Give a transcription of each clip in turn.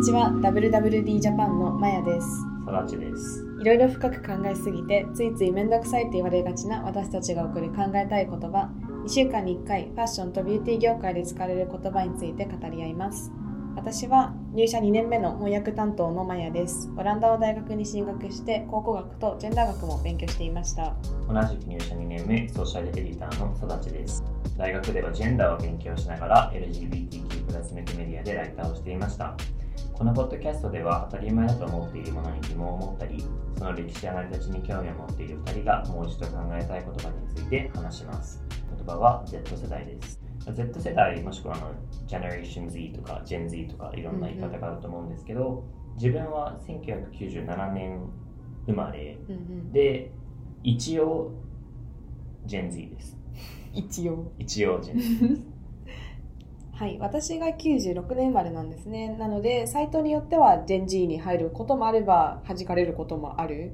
にちは WWD ジャパンのまやですさだちです。いろいろ深く考えすぎてついつい面倒くさいって言われがちな私たちが送る考えたい言葉2週間に1回ファッションとビューティー業界で使われる言葉について語り合います私は入社2年目の翻訳担当のマヤですオランダを大学に進学して考古学とジェンダー学も勉強していました同じく入社2年目、ソーシャルエディターのさだちです。大学ではジェンダーを勉強しながら LGBTQ+ メディアでライターをしていました。このポッドキャストでは当たり前だと思っているものに疑問を持ったり、その歴史や成り立ちに興味を持っている2人がもう一度考えたい言葉について話します。言葉は Z 世代です。Z 世代もしくはあの Generation Z とか Gen Z とかいろんな言い方があると思うんですけど、自分は1997年生まれで一応 Gen Z です。一応一応 Gen Z です。はい、私が96年生まれなんですね。なので、サイトによっては Gen Z に入ることもあれば、弾かれることもある。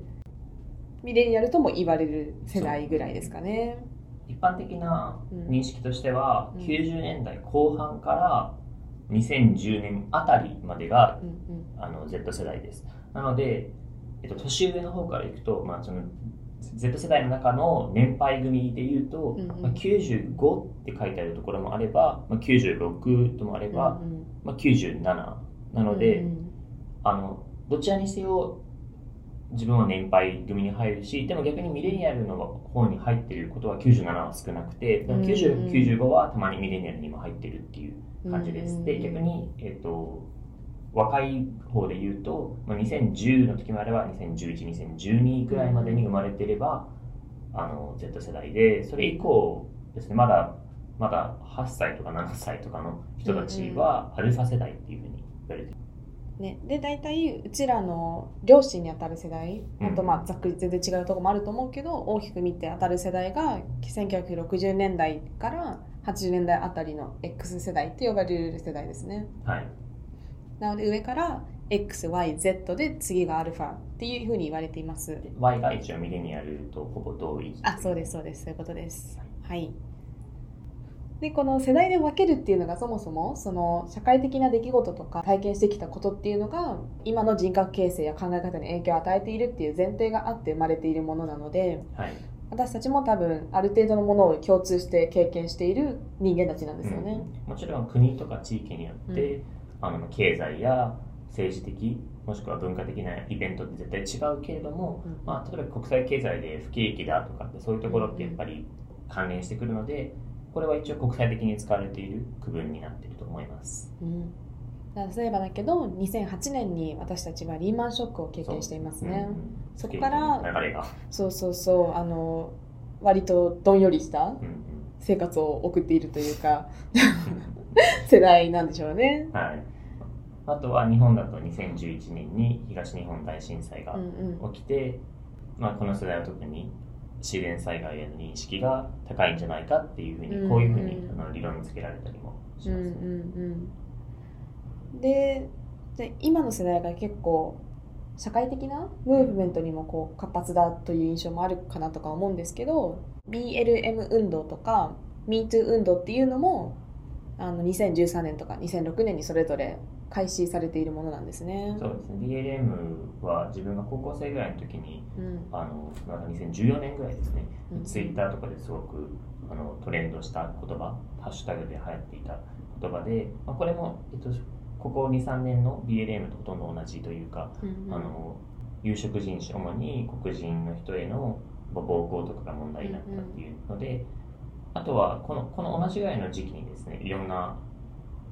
ミレニアルとも言われる世代ぐらいですかね。一般的なうん認識としては、うん90年代後半から2010年あたりまでがうんうんあの Z 世代です。なので、えっと、年上の方からいくと、まあ、その Z 世代の中の年配組でいうと、うんうん。まあ、95って書いてあるところもあれば、まあ、96ともあれば、うんうん。まあ、97なので、うんあのどちらにせよ自分は年配組に入るしでも逆にミレニアルの方に入っていることは97は少なくてでも90、うん。95はたまにミレニアルにも入ってるっていううん感じです。で逆に、えっと若い方で言うと、まあ、2010の時もあれば2011、2012くらいまでに生まれてれば、あの Z 世代でそれ以降ですねまだまだ8歳とか7歳とかの人たちはアルファ世代っていうふうに言われてる。ね、で大体うちらの両親にあたる世代うん。あとまあざっくり全然違うところもあると思うけど大きく見てあたる世代が1960年代から80年代あたりの X 世代って呼ばれる世代ですね。はいなので上から XYZ で次がアルファっていうふうに言われています。で Y が一応ミレニアルとほぼ同意あそうですそうです。そういうことです。はい。でこの世代で分けるっていうのがそもそもその社会的な出来事とか体験してきたことっていうのが今の人格形成や考え方に影響を与えているっていう前提があって生まれているものなのではい。私たちも多分ある程度のものを共通して経験している人間たちなんですよね。うん。もちろん国とか地域によって、あの経済や政治的もしくは文化的なイベントって絶対違うけれども、うん。まあ、例えば国際経済で不景気だとかってそういうところってやっぱり関連してくるのでこれは一応国際的に使われている区分になっていると思います。うん。例えばだけど2008年に私たちはリーマンショックを経験していますね。うんうん。そこからそうそうそうあの割とどんよりした生活を送っているというか 世代なんでしょうね。はい、あとは日本だと2011年に東日本大震災がうんうん。起きて、まあ、この世代は特に自然災害への認識が高いんじゃないかっていうふうに、うんこういうふうにあの理論付けられたりもしうんうます、ねんうん。でで今の世代が結構社会的なムーブメントにもこう活発だという印象もあるかなとか思うんですけど BLM 運動とか MeToo 運動っていうのもあの2013年とか2006年にそれぞれ開始されているものなんですね。そうですね。BLM は自分が高校生ぐらいの時にうん。あのなんか2014年ぐらいですね、うん。ツイッターとかですごくあのトレンドした言葉ハッシュタグで流行っていた言葉で、まあ、これも、えっと、ここ23年の BLM とほとんど同じというか、うんあの有色人種主に黒人の人への暴行とかが問題になったっていうので、あとはこのこの同じぐらいの時期にですねいろんな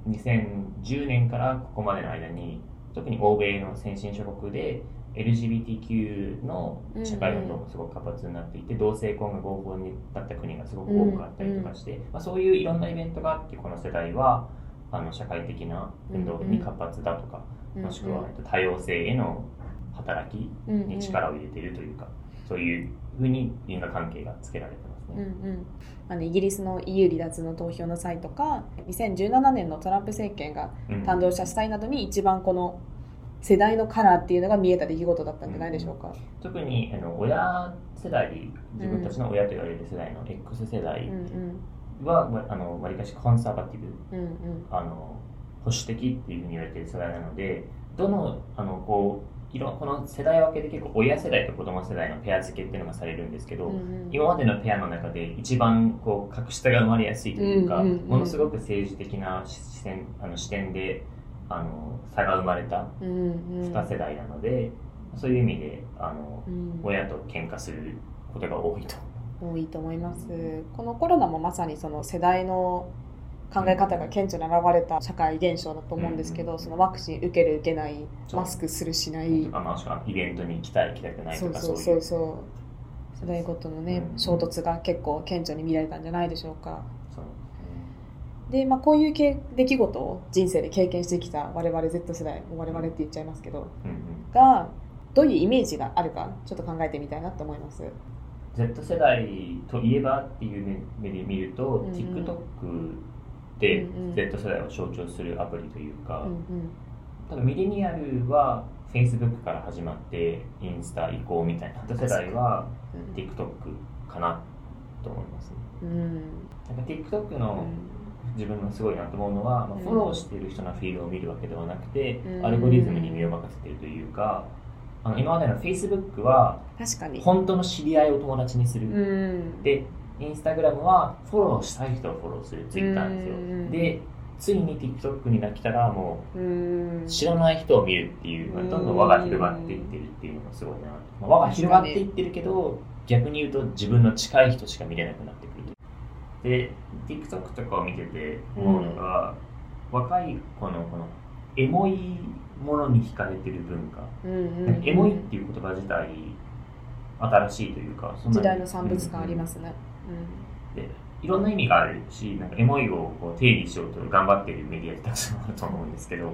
2010年からここまでの間に特に欧米の先進諸国で LGBTQ の社会運動もすごく活発になっていて、同性婚が合法になった国がすごく多くあったりとかして、まあ、そういういろんなイベントがあってこの世代はあの社会的な運動に活発だとか、もしくは、えっと多様性への働きに力を入れているというか、そういうふうに因果関係がつけられてますうん。うんあのイギリスの EU 離脱の投票の際とか2017年のトランプ政権が誕生した際などに一番この世代のカラーっていうのが見えた出来事だったんじゃないでしょうか。特にあの親世代自分たちの親と言われる世代の X 世代うんうんは、あのわりかしコンサバティブうんうんあの保守的っていうふうに言われてる世代なのでどのあのこういろこの世代分けで結構親世代と子供世代のペア付けっていうのがされるんですけど、うんうん。今までのペアの中で一番こう格下が生まれやすいというか、うんうんうん。ものすごく政治的な視線あの視点であの差が生まれたうんうん。2世代なので、そういう意味であのうん。親と喧嘩することが多いと。多いと思います。このコロナもまさにその世代の考え方が顕著に現れた社会現象だと思うんですけど、うん。そのワクチン受ける受けないマスクするしない。とかまあしかもイベントに行きたい行きたくないそうとかそうそう。そう世代ごとのね、うん。衝突が結構顕著に見られたんじゃないでしょうか。そうで、まあ、こういうけ出来事を人生で経験してきた我々 Z 世代我々って言っちゃいますけどうんうん。がどういうイメージがあるかちょっと考えてみたいなと思います。Z 世代といえばっていう目で見ると、うんうん。TikTok Z 世代を象徴するアプリというか、うんうん。多分ミレニアルは Facebook から始まってインスタ移行みたいな世代は TikTok かなと思いますね。うん。なんか TikTok うのん。自分のすごいなと思うのは、まあうん。フォローしている人のフィードを見るわけではなくて、うん。アルゴリズムに身を任せているというかあの今までの Facebook は確かに。本当の知り合いを友達にする、うん。でインスタグラムはフォローしたい人をフォローするツイッターですようん。でついに TikTok に来たらもうん。う知らない人を見るっていうどんどん輪が広がっていってるっていうのがすごいな、まあ、輪が広がっていってるけど逆に言うと自分の近い人しか見れなくなってくるで TikTok とかを見てて思うのが、若い子のこのエモいものに惹かれてる文化、うんうん。うんエモいっていう言葉自体新しいというか時代の産物感ありますね、でいろんな意味があるしなんかエモいをこう定義しようと頑張っているメディアってたくさんあると思うんですけど、うん。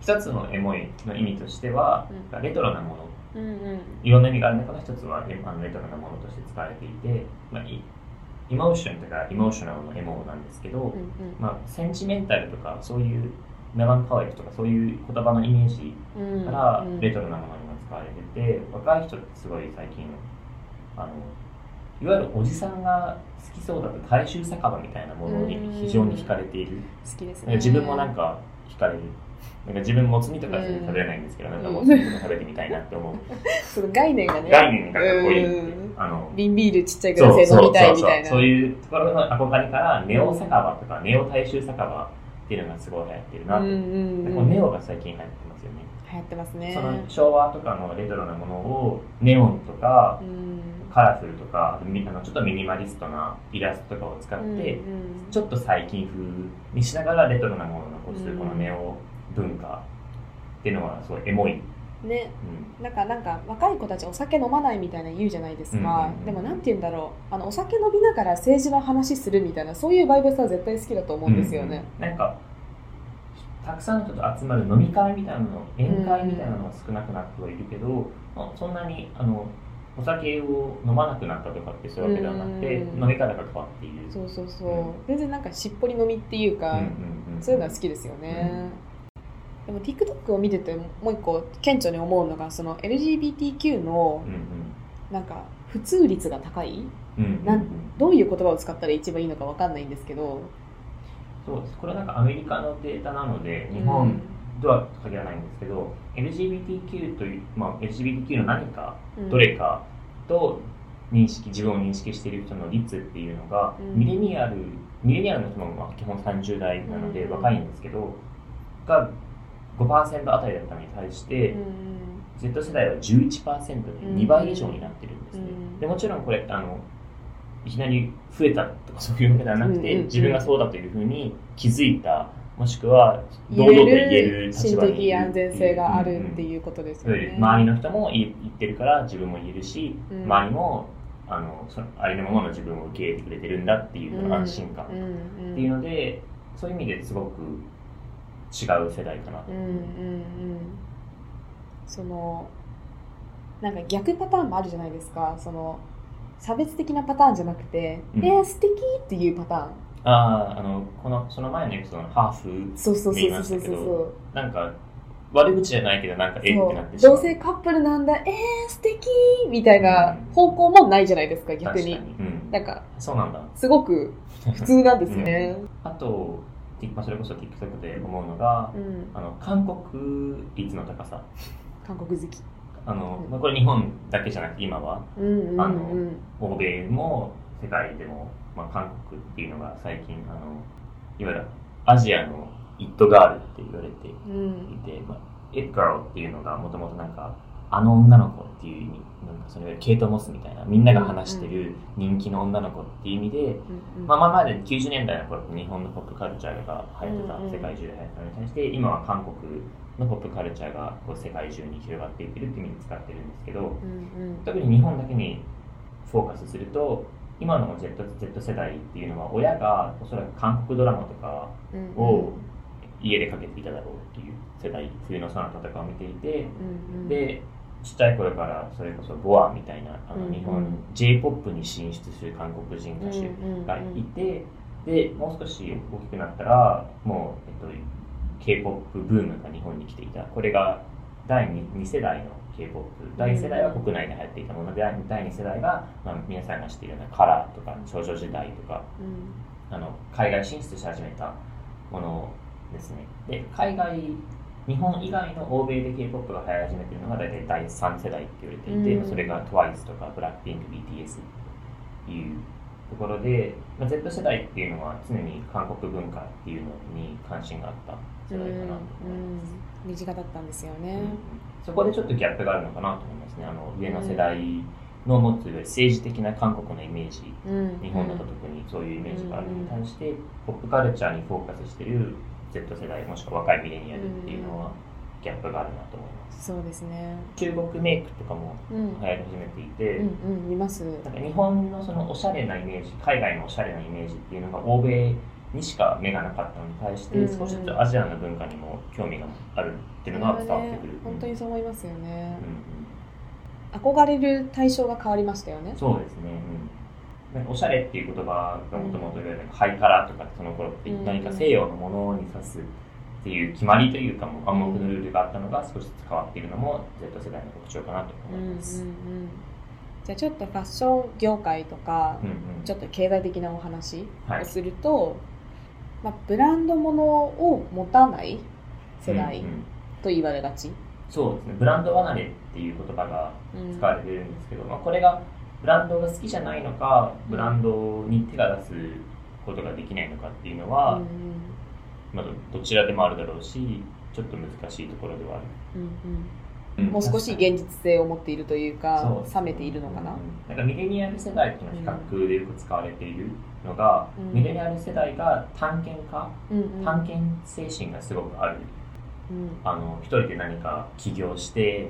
一つのエモいの意味としては、レトロなもの。うんうん。いろんな意味がある中の一つはレあのレトロなものとして使われていて、まあ、モーションとかイモーショナルのエモなんですけど、うんうん。まあ、センチメンタルとかそういうメランカワリとかそういう言葉のイメージうん。からうん。レトロなものにも使われてて、若い人ってすごい最近あのいわゆるおじさんが好きそうだと大衆酒場みたいなものに非常に惹かれている、好きですね。自分もなんか惹かれる。なんか自分もつ煮とか食べれないんですけど、なんかもつ煮とか食べてみたいなって思う。その概念がね。概念がかっこいいあの。瓶ビールちっちゃいグラスで飲みたいみたいな。そういうところの憧れからネオ酒場とかネオ大衆酒場っていうのがすごい流行ってるなと、うんネオが最近流行ってますよね。流行ってますね。その昭和とかのレトロなものをネオンとかうんカラフルとかみあのちょっとミニマリストなイラストとかを使って、うんうん。ちょっと最近風にしながらレトロなものを残すうん。このネオ文化っていうのはすごいエモい、ね。うん。なんかなんか若い子たちお酒飲まないみたいな言うじゃないですか、うんうんうん。でもなんて言うんだろう。あのお酒飲みながら政治の話するみたいなそういうバイブスは絶対好きだと思うんですよね、うんなんかたくさんの人と集まる飲み会みたいなの宴会みたいなのは少なくなってはいるけど、まあそんなにあのお酒を飲まなくなったとかってそういうわけではなくて、うん。飲み方が変わっている。そうそうそう、うん。全然なんかしっぽり飲みっていうか、うんうんうんそういうのは好きですよね、でも TikTok を見ててもう一個顕著に思うのがその LGBTQ のなんか普通率が高い？なんどういう言葉を使ったら一番いいのかわかんないんですけど。そうです。これはなんかアメリカのデータなので日本では限らないんですけど、LGBTQ という、まあ、LGBTQ の何かうん。どれかと認識自分を認識している人の率っていうのが、うん。ミレニアルミレニアルの人もまあ基本30代なのでうん。若いんですけど、が5%あたりだったのに対して、うん。Z 世代は11%で2倍以上になってるんですね、うん。でもちろんこれあのいきなり増えたとかそういうわけではなくて、自分がそうだというふうに気づいたもしくは堂々と言える立心場にいる的安全性があるってういう。ことですんうんよね。周りの人も言言ってるから自分も言えるし、うん。周りもあのそありのままの自分を受け入れてくれてるんだっていう安心感。っていうので、そういう意味ですごく違う世代かなと。うんうんうん。そのなんか逆パターンもあるじゃないですか。その差別的なパターンじゃなくて「うん。えー、素敵っていうパターンあああのこのその前のエピソードのハーフそうそうそうそうそう。そうどなんか悪口じゃないけどなんかえってなってしまう。同性カップルなんだ。えー、素敵みたいな方向もないじゃないですか逆に。確かに、うん、なんかそうなんだ。すごく普通なんですよね、あとまあ、それこそ TikTok で思うのがうん。あの韓国率の高さ。韓国好き。あの、うん。まあ、これ日本だけじゃなくて今は。うんうんうん。あの欧米も世界でも、まあ、韓国っていうのが最近あのいわゆるアジアのイットガールって言われていうん。て、まあ、イットガールっていうのがもともとなんかあの女の子っていう意味なんかそれケイト・モスみたいなみんなが話してる人気の女の子っていう意味で、うんまあ、まあまで90年代の頃日本のポップカルチャーが流行ってた、うんうん世界中で流行ってたのに対して今は韓国のポップカルチャーがこう世界中に広がっていってるっていう意味に使ってるんですけどうんうん。特に日本だけにフォーカスすると今の Z, Z 世代っていうのは親がおそらく韓国ドラマとかうん。を家でかけていただろうっていう世代冬のソナタとかを見ていてうんうん。でちっちゃい頃からそれこそボアみたいなあうんうん。の日本 J−POP に進出する韓国人歌手がいて、でもう少し大きくなったらもう、えっと、K-POP ブームが日本に来ていた。これが第 2, 世代の K-POP 第1世代は国内で流行っていたもので第2世代が、まあ、皆さんが知っているようなカラーとか少女時代とかうん。あの海外進出し始めたものですね。で海外日本以外の欧米で K-POP が流行り始めているのが大体第3世代って言われていて、うん。それが TWICE とか BLACKPINK、BTS っていうところで、まあ、Z 世代っていうのは常に韓国文化っていうのに関心があった世代かなと思います、身近だったんですよね。うんそこでちょっとギャップがあるのかなと思いますね。あの上の世代の持つ政治的な韓国のイメージうん。日本だと特にそういうイメージがあるのに対して、ポップカルチャーにフォーカスしてる Z 世代もしくは若いミレニアルっていうのはギャップがあるなと思います。そうですね。中国メイクとかもうん流行り始めていて、うんうん見ます。なんか日本のそのおしゃれなイメージ海外のおしゃれなイメージっていうのが欧米にしか目がなかったのに対して、うん。少しずつアジアの文化にも興味があるっていうのが伝わってくる、本当にそう思いますよね。うんうん。憧れる対象が変わりましたよね。そうですね、うん、おしゃれっていう言葉がもともといわゆるハイカラーとかその頃ってうん何か西洋のものに指すっていう決まりというかもう暗黙のルールがあったのが少しずつ変わっているのも Z 世代の特徴かなとうんうんうん。思います。じゃあちょっとファッション業界とかうんうん。ちょっと経済的なお話はい。をすると、まあ、ブランド物を持たない世代うんうん。と言われがち、そうですね。ブランド離れっていう言葉がうん。使われてるんですけど、まあ、これがブランドが好きじゃないのかブランドに手が出すことができないのかっていうのは、うんまあ、どどちらでもあるだろうしちょっと難しいところではある。うんううんんもう少し現実性を持っているというか冷めているのかな、うんなんかミレニアル世代っていうのは比較でよく使われているのが、うん。ミレニアル世代が探検家、うんうん。探検精神がすごくある。うん。あの一人で何か起業して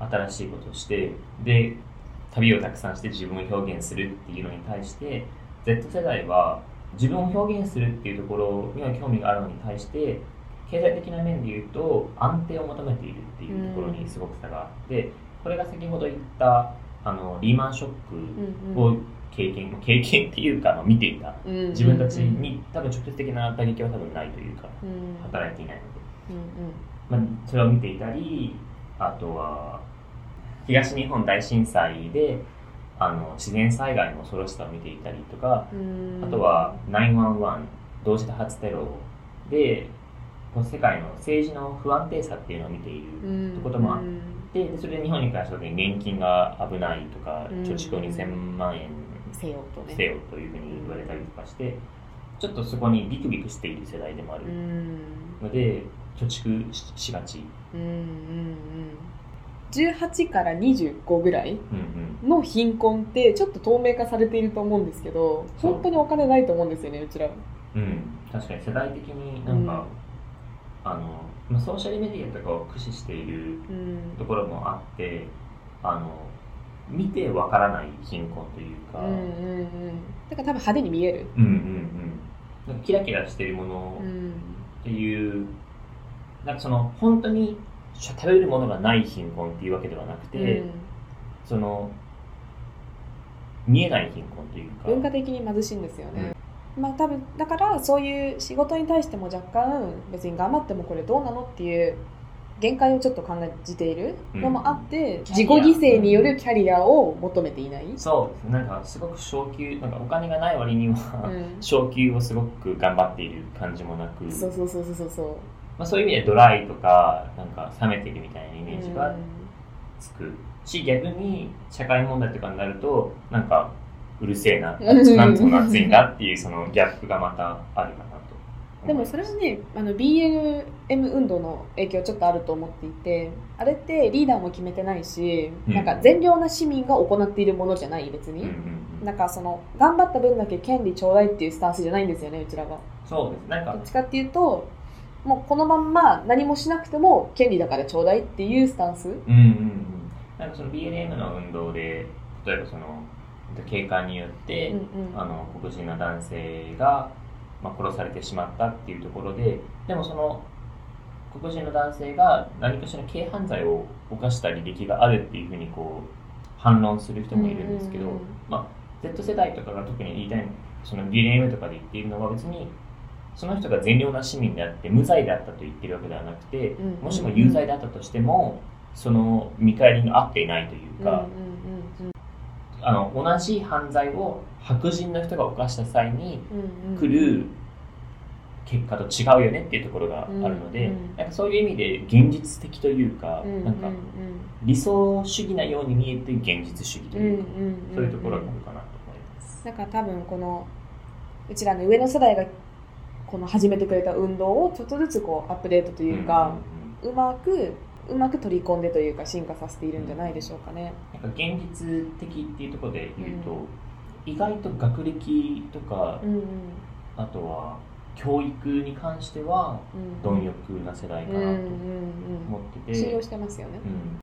うん新しいことをしてで旅をたくさんして自分を表現するっていうのに対して Z 世代は自分を表現するっていうところには興味があるのに対して経済的な面で言うと安定を求めているっていうところにすごく差があってこれが先ほど言ったあのリーマンショッうんクを経験経験っていうか、まあ、見ていた。うんうん自分たちに多分直接的な打撃は多分ないというかうん。働いていないので。うんまあ、それを見ていたりあとは東日本大震災であの自然災害の恐ろしさを見ていたりとかうん。あとは911同時多発テロでこの世界の政治の不安定さっていうのを見ているうん。こともあってでそれで日本に関しては年金が危ないとかうん。貯蓄を2000万円せよとね。せよというふうに言われたりとかしてちょっとそこにビクビクしている世代でもある。うん。ので貯蓄ししがち。うんうんうん18から25ぐらいうんうん。の貧困ってちょっと透明化されていると思うんですけど本当にお金ないと思うんですよねうちらうん、確かに世代的になんか、あのまあ、ソーシャルメディアとかを駆使しているうんところもあってあの見てわからない貧困というか、うんうんうん。だから多分派手に見える。うんうんうん。なんかキラキラしてるもの。うん。っていう、なんかその本当に食べれるものがない貧困っていうわけではなくて、その見えない貧困というか。文化的に貧しいんですよね、まあ多分だからそういう仕事に対しても若干別に頑張ってもこれどうなのっていう限界をちょっと感じているのもあって、うん。自己犠牲によるキャリアを求めていない、そうですなんかすごく昇給なんかお金がない割には、うん。昇給をすごく頑張っている感じもなくそうそうそうそうそう。そうまあ、そういう意味でドライとかなんか冷めてるみたいなイメージがつく。し逆に社会問題とかになるとなんかうるせえなうんなんつうの熱いんだっていうそのギャップがまたあるかなと。でもそれはねあの BLM 運動の影響ちょっとあると思っていてあれってリーダーも決めてないし、うん。なんか善良な市民が行っているものじゃない別に、うんうんうん。なんかその頑張った分だけ権利ちょうだいっていうスタンスじゃないんですよねうちらがそうです。なんかどっちかっていうともうこのまんま何もしなくても権利だからちょうだいっていうスタンス。うんうんうん。なんかその BLM の運動で例えばその警官によって、うんうん。あの黒人の男性が、まあ、殺されてしまったっていうところででもその黒人の男性が何かしらの軽犯罪を犯した履歴があるっていうふうにこう反論する人もいるんですけど、まあ、Z 世代とかが特に言いたいその BLM とかで言っているのは別にその人が善良な市民であって無罪であったと言ってるわけではなくてもしも有罪であったとしてもその見返りが合っていないというか、あの同じ犯罪を白人の人が犯した際にうんうん。来る結果と違うよねっていうところがあるので、うんうんそういう意味で現実的というか、うんうんなんか理想主義なように見えて現実主義とうんうんいうか、うん。そういうところがあるかなと思います。なんか多分このうちらの上の世代がこの始めてくれた運動をちょっとずつこうアップデートというか、うまくうまく取り込んでというか進化させているんじゃないでしょうかね。なんか現実的っていうところで言うと、意外と学歴とか、うんうん。あとは教育に関してはうん。貪欲な世代かなとうんうんうん思ってて、信用してますよね。うん。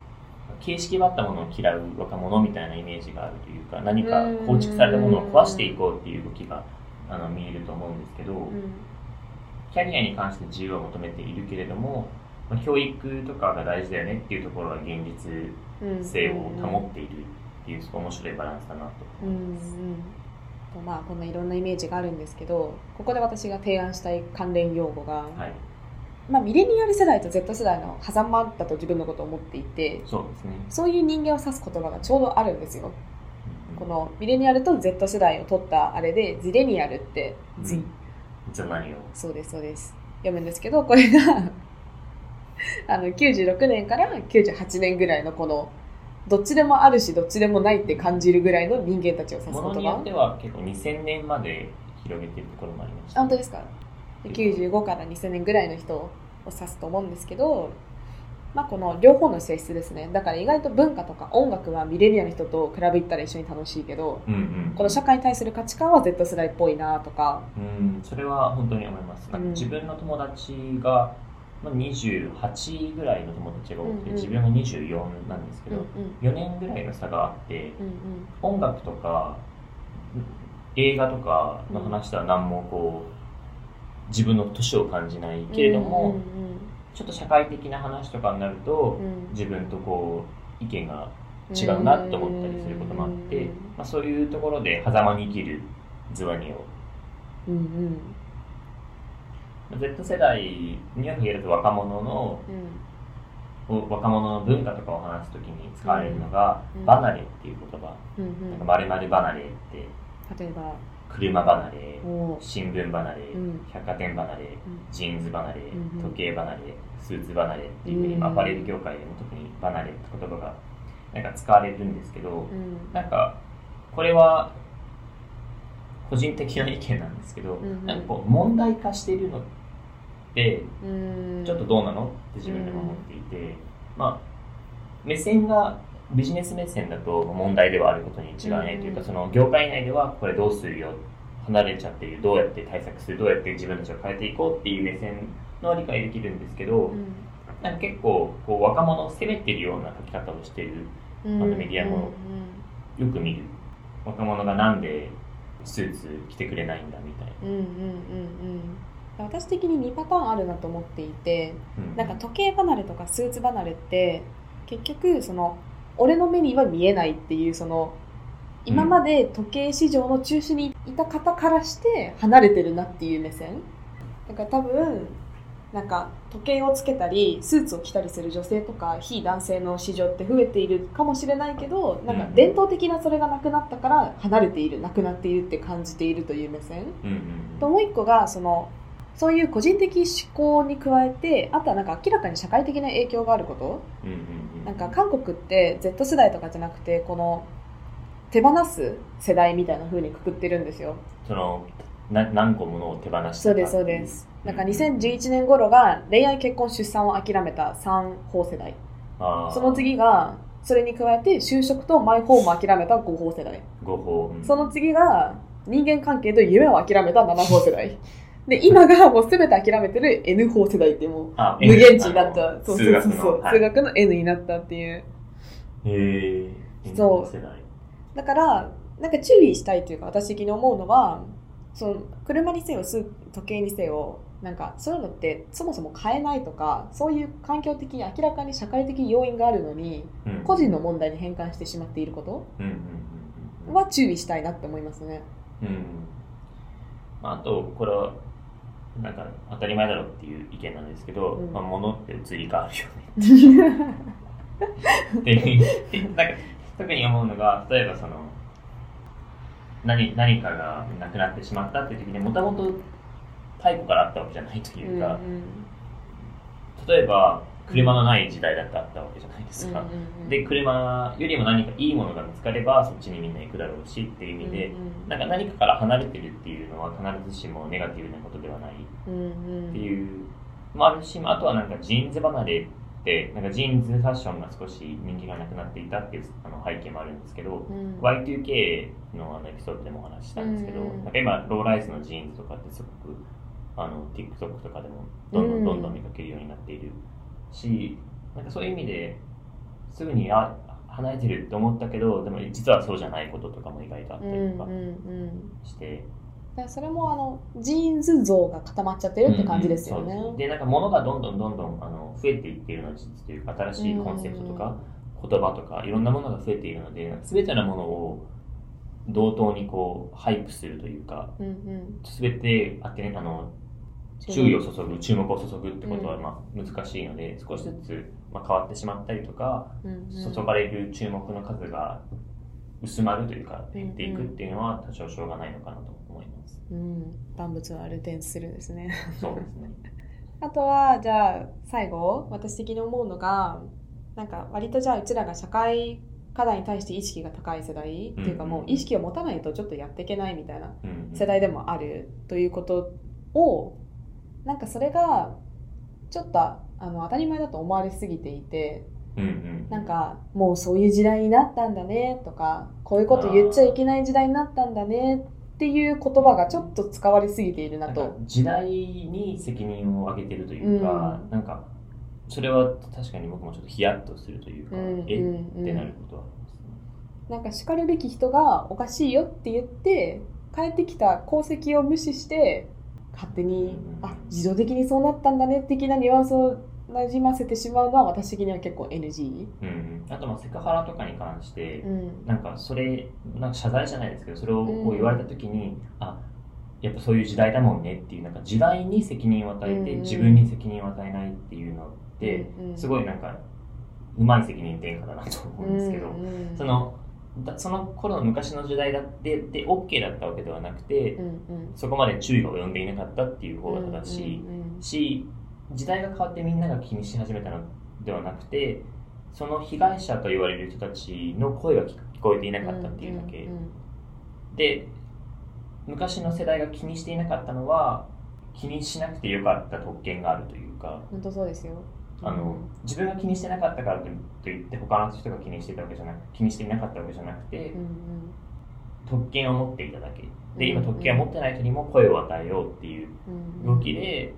形式ばったものを嫌う若者みたいなイメージがあるというか何か構築されたものを壊していこうっていう動きがあの見えると思うんですけど、うん。キャリアに関して自由を求めているけれども、まあ教育とかが大事だよねっていうところは現実うん性を保っているっていう面白いバランスだなと。うんうん。とまあこんないろんなイメージがあるんですけどここで私が提案したい関連用語が、はい。まあ、ミレニアル世代と Z 世代の狭間だと自分のことを思っていてそうですね。そういう人間を指す言葉がちょうどあるんですよ。このミレニアルと Z 世代を取ったあれでジレニアルって、うん。ジい。つの何をそうですそうです。読むんですけどこれが あの96年から98年ぐらいのこのどっちでもあるしどっちでもないって感じるぐらいの人間たちを指す言ものによって葉は結構2000年まで広げてるところもありましたあ本当ですか？で95から2000年ぐらいの人を指すと思うんですけど、まあ、この両方の性質ですね。だから意外と文化とか音楽はミレニアルの人と比べたら一緒に楽しいけどうんうん。この社会に対する価値観は Z 世代っぽいなとか。うんそれは本当に思います。自分の友達が、まあ、28ぐらいの友達が多くて、うんうん。自分が24なんですけうんうど、ん。4年ぐらいの差があってうん音楽とか映画とかの話では何もこう自分の年を感じないうんけれども、うんちょっと社会的な話とかになると、うん。うん自分とこう意見が違うなって思ったりすることもあって、まあ、そういうところで狭間に生きるズワニをうんうん。まあ Z 世代には限らず若者のうん。お若者の文化とかを話すときに使われるのが、うん。離れっていう言葉、うんうん。なんか〇〇離れって例えば？車離れ新聞離れ、うん。百貨店離れジーンズ離れ、うんうん。時計離れスーツ離れっていうふうに、アパレル業界でも特に離れって言葉がなんか使われるんですけど、うん。なんかこれは個人的な意見なんですけど、うんうん。なんかこう問題化しているのってうん。ちょっとどうなのって自分でも思っていて、まあ目線がビジネス目線だと問題ではあることに違いないというか、うんその業界内ではこれどうするよ離れちゃってるどうやって対策するどうやって自分たちを変えていこうっていう目線のは理解できるんですけど、なんか結構こう若者を責めてるような書き方をしているうん。あのメディアもよく見る。若者がなんでスーツ着てくれないんだみたいうんうんうんうん。私的に2パターンあるなと思っていてな、なんか時計離れとかスーツ離れって結局その俺の目には見えないっていうその今まで時計市場の中心にいた方からして離れてるなっていう目線。だから多分なんか時計をつけたりスーツを着たりする女性とか非男性の市場って増えているかもしれないけどなんか伝統的なそれがなくなったから離れているなくなっているって感じているという目線。うんうんともう一個がそのそういう個人的思考に加えてあとはなんか明らかに社会的な影響があること。うんうんうん。なんか韓国って Z 世代とかじゃなくてこの手放す世代みたいな風にくくってるんですよ。そのな何個ものを手放したかそうですそうです。なんか2011年頃が恋愛結婚出産を諦めた3法世代。その次がそれに加えて就職とマイホームを諦めた5法世代。誤報、うん。その次が人間関係と夢を諦めた7法世代。で今がもう全て諦めてる N 法世代ってもうあ無限値になった。そう数学のそうそう、はい。数学の N になったっていう。へえそう。だからなんか注意したいというか私的に思うのはその車にせよス時計にせよなんかそういうのってそもそも買えないとかそういう環境的に明らかに社会的要因があるのにうん。個人の問題に変換してしまっていることは注意したいなって思いますね。うんまあ、あとこれはなんか当たり前だろうっていう意見なんですけど、うん。まあ、物って移り変わるよね。なんか特に思うのが例えばその何何かがなくなってしまったっていう時にもともと太古からあったわけじゃないというか、例えば車のない時代だってあったわけじゃないですか、で車よりも何かいいものが見つかればそっちにみんな行くだろうしっていう意味で、なんか何かから離れてるっていうのは必ずしもネガティブなことではないっていう、もあるしあとはなんかジーンズ離れなんかジーンズファッションが少し人気がなくなっていたっていうあの背景もあるんですけど、Y2K のあのエピソードでもお話ししたんですけど、うん。なんか今ローライズのジーンズとかってすごくあの TikTok とかでもどんどんどんどん見かけるようになっているし、なんかそういう意味ですぐにあ離れてるって思ったけどでも実はそうじゃないこととかも意外とあったりとかして、だからそれもあのジーンズ像が固まっちゃってるって感じですよね。うんうんでなんか物がどんどんどんどんあの増えていっているのというか新しいコンセプトとか言葉とかいろんなものが増えているので全てのものを同等にこう hype するというかうんうん。全て当てあの注意を注ぐ注目を注ぐってことはまあ難しいので、少しずつまあ変わってしまったりとかうんうん。注がれる注目の数が薄まるというか減っていくっていうのは多少しょうがないのかなと思います。うん、万物はアルテンスするですね。そうですね。あとはじゃあ最後私的に思うのがなんか割とじゃあうちらが社会課題に対して意識が高い世代、っていうかもう意識を持たないとちょっとやっていけないみたいな世代でもあるということをなんかそれがちょっとあの当たり前だと思われすぎていてうんうん。なんかもうそういう時代になったんだねとかこういうこと言っちゃいけない時代になったんだねっていう言葉がちょっと使われすぎているなと。か時代に責任を上げてるというか、うん。なんかそれは確かに僕もちょっとヒヤッとするというか、うんえ、うん。ってなることは。なんか叱るべき人がおかしいよって言って帰ってきた功績を無視して勝手にうん。あ自動的にそうなったんだね的なニュアンスをなじませてしまうのは私的には結構 NG、うんうん、あとまあセクハラとかに関して、うん。なんかそれなんか謝罪じゃないですけどそれをうんこう言われた時に、あやっぱそういう時代だもんねっていうなんか時代に責任を与えて、うん。自分に責任を与えないっていうのって、うんうん。すごいなんかうまい責任転嫁だなと思うんですけど、うんうんそのだその頃の昔の時代だってで OK だったわけではなくて、うんうん。そこまで注意が及んでいなかったっていう方が正しい、うん。し時代が変わってみんなが気にし始めたのではなくてその被害者と言われる人たちの声が聞聞こえていなかったっていうだけ、んんで昔の世代が気にしていなかったのは気にしなくてよかった特権があるというか本当そうですよ。あの自分が気にしてなかったからといって他の人が気にしてたわけじゃなく気にしていなかったわけじゃなくて、うんうん。特権を持っていただけ。で今うんうん。特権を持ってない人にも声を与えようっていううん。動きで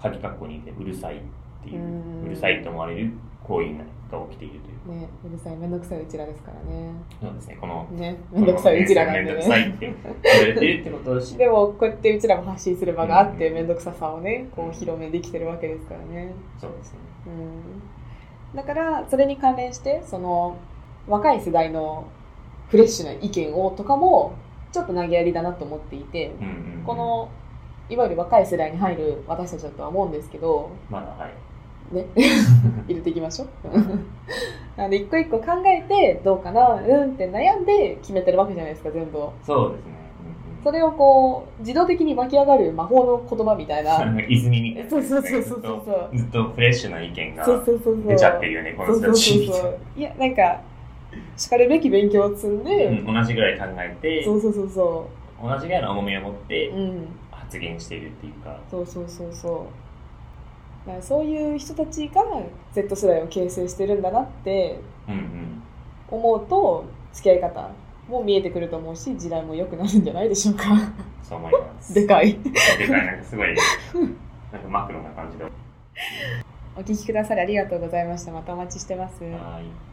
鍵括弧にいてうるさいっていううるさいと思われる行為が起きているという。ねうるさいめんどくさいうちらですからね。そうですね。このねめんどくさいうちらなんでめんどくさいねって言われてるってことを知ってでもこうやってうちらも発信する場があってうん。めんどくささをねこう広めできてるわけですからね。そうですね。うん。だからそれに関連してその若い世代のフレッシュな意見をとかもちょっと投げやりだなと思っていてうんうんうん。このいわゆる若い世代に入る私たちだとは思うんですけどまだはい。ね。入れていきましょう。なので一個一個考えてどうかなうんって悩んで決めてるわけじゃないですか全部を。そうですね、それをこう自動的に湧き上がる魔法の言葉みたいな。うんうん、泉みたいな。そうそうそうそうそうずっとずっとフレッシュな意見がそうそうそうそう。出ちゃってるよねこのそうそう人たちそうそう。いやなんかしかるべき勉強を積んで、うん同じぐらい考えてそうそうそうそ同じぐらいの重みを持ってううん発言しているっていうか、そうそうそうそう。だからそういう人たちが Z 世代を形成してるんだなって思うと付き合い方も見えてくると思うし時代も良くなるんじゃないでしょうか。そう思います。でかい。でかい、なんかすごい、なんかマクロな感じで。お聞きくださりありがとうございました。またお待ちしてます。はい